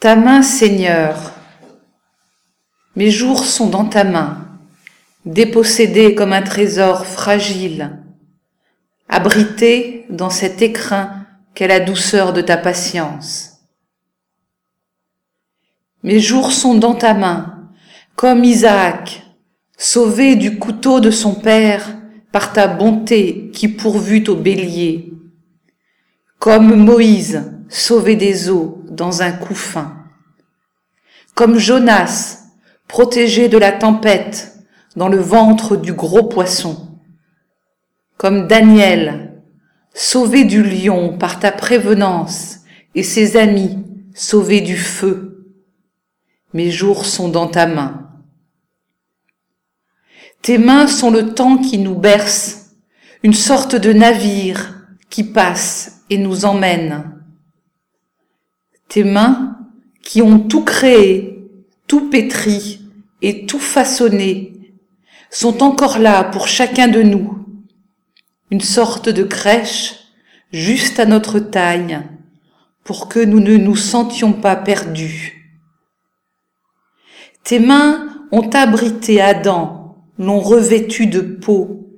Ta main, Seigneur, mes jours sont dans ta main, dépossédés comme un trésor fragile, abrités dans cet écrin qu'est la douceur de ta patience. Mes jours sont dans ta main, comme Isaac, sauvé du couteau de son père par ta bonté qui pourvut au bélier, comme Moïse, sauvé des eaux dans un couffin, comme Jonas, protégé de la tempête dans le ventre du gros poisson, comme Daniel, sauvé du lion par ta prévenance et ses amis sauvés du feu. Mes jours sont dans ta main. Tes mains sont le temps qui nous berce, une sorte de navire qui passe et nous emmène. Tes mains qui ont tout créé, tout pétri et tout façonné, sont encore là pour chacun de nous, une sorte de crèche juste à notre taille, pour que nous ne nous sentions pas perdus. Tes mains ont abrité Adam, l'ont revêtu de peau.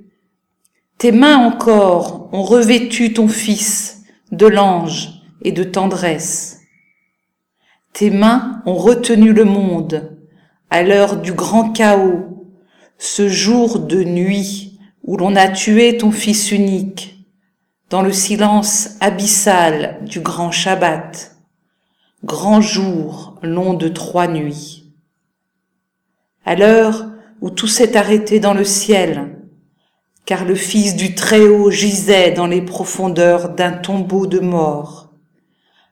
Tes mains encore ont revêtu ton fils de l'ange et de tendresse. Tes mains ont retenu le monde à l'heure du grand chaos, ce jour de nuit où l'on a tué ton Fils unique, dans le silence abyssal du grand Shabbat, grand jour long de trois nuits. À l'heure où tout s'est arrêté dans le ciel, car le Fils du Très-Haut gisait dans les profondeurs d'un tombeau de mort,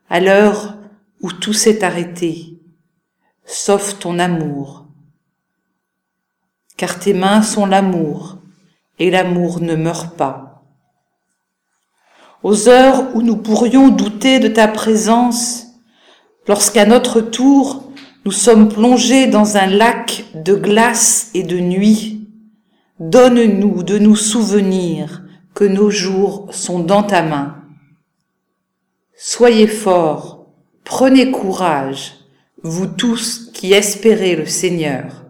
à l'heure où tout s'est arrêté, sauf ton amour. Car tes mains sont l'amour, et l'amour ne meurt pas. Aux heures où nous pourrions douter de ta présence, lorsqu'à notre tour nous sommes plongés dans un lac de glace et de nuit, donne-nous de nous souvenir que nos jours sont dans ta main. Soyez forts, Prenez courage, vous tous qui espérez le Seigneur.